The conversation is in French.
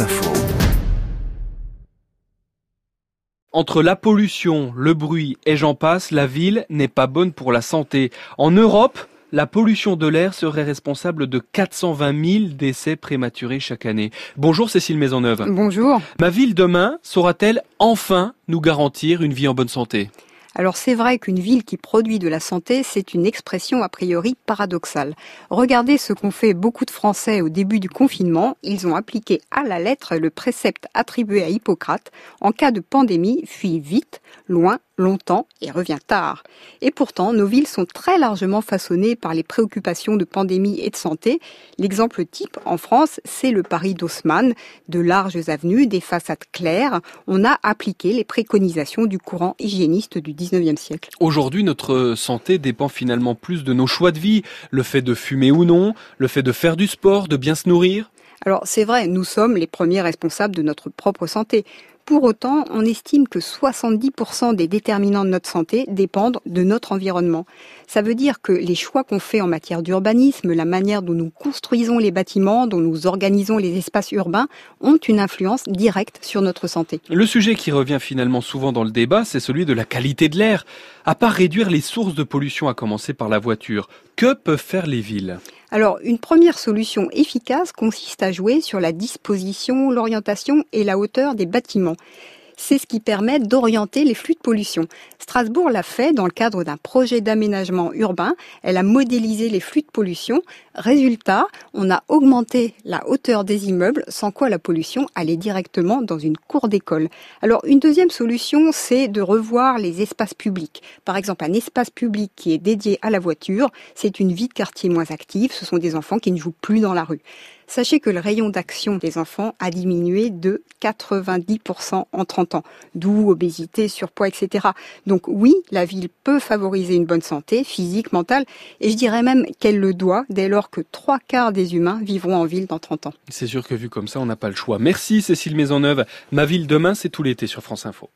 Info. Entre la pollution, le bruit et j'en passe, la ville n'est pas bonne pour la santé. En Europe, la pollution de l'air serait responsable de 420 000 décès prématurés chaque année. Bonjour Cécile Maisonneuve. Bonjour. Ma ville demain saura-t-elle enfin nous garantir une vie en bonne santé? Alors c'est vrai qu'une ville qui produit de la santé, c'est une expression a priori paradoxale. Regardez ce qu'ont fait beaucoup de Français au début du confinement. Ils ont appliqué à la lettre le précepte attribué à Hippocrate. En cas de pandémie, fuis vite, loin, longtemps et revient tard. Et pourtant, nos villes sont très largement façonnées par les préoccupations de pandémie et de santé. L'exemple type en France, c'est le Paris d'Haussmann, de larges avenues, des façades claires. On a appliqué les préconisations du courant hygiéniste du 19e siècle. Aujourd'hui, notre santé dépend finalement plus de nos choix de vie, le fait de fumer ou non, le fait de faire du sport, de bien se nourrir. Alors c'est vrai, nous sommes les premiers responsables de notre propre santé. Pour autant, on estime que 70% des déterminants de notre santé dépendent de notre environnement. Ça veut dire que les choix qu'on fait en matière d'urbanisme, la manière dont nous construisons les bâtiments, dont nous organisons les espaces urbains, ont une influence directe sur notre santé. Le sujet qui revient finalement souvent dans le débat, c'est celui de la qualité de l'air. À part réduire les sources de pollution, à commencer par la voiture, que peuvent faire les villes? Alors, une première solution efficace consiste à jouer sur la disposition, l'orientation et la hauteur des bâtiments. C'est ce qui permet d'orienter les flux de pollution. Strasbourg l'a fait dans le cadre d'un projet d'aménagement urbain. Elle a modélisé les flux de pollution. Résultat, on a augmenté la hauteur des immeubles, sans quoi la pollution allait directement dans une cour d'école. Alors, une deuxième solution, c'est de revoir les espaces publics. Par exemple, un espace public qui est dédié à la voiture, c'est une vie de quartier moins active. Ce sont des enfants qui ne jouent plus dans la rue. Sachez que le rayon d'action des enfants a diminué de 90% en 30 ans, d'où obésité, surpoids, etc. Donc oui, la ville peut favoriser une bonne santé physique, mentale, et je dirais même qu'elle le doit dès lors que trois quarts des humains vivront en ville dans 30 ans. C'est sûr que vu comme ça, on n'a pas le choix. Merci Cécile Maisonneuve. Ma ville demain, c'est tout l'été sur France Info.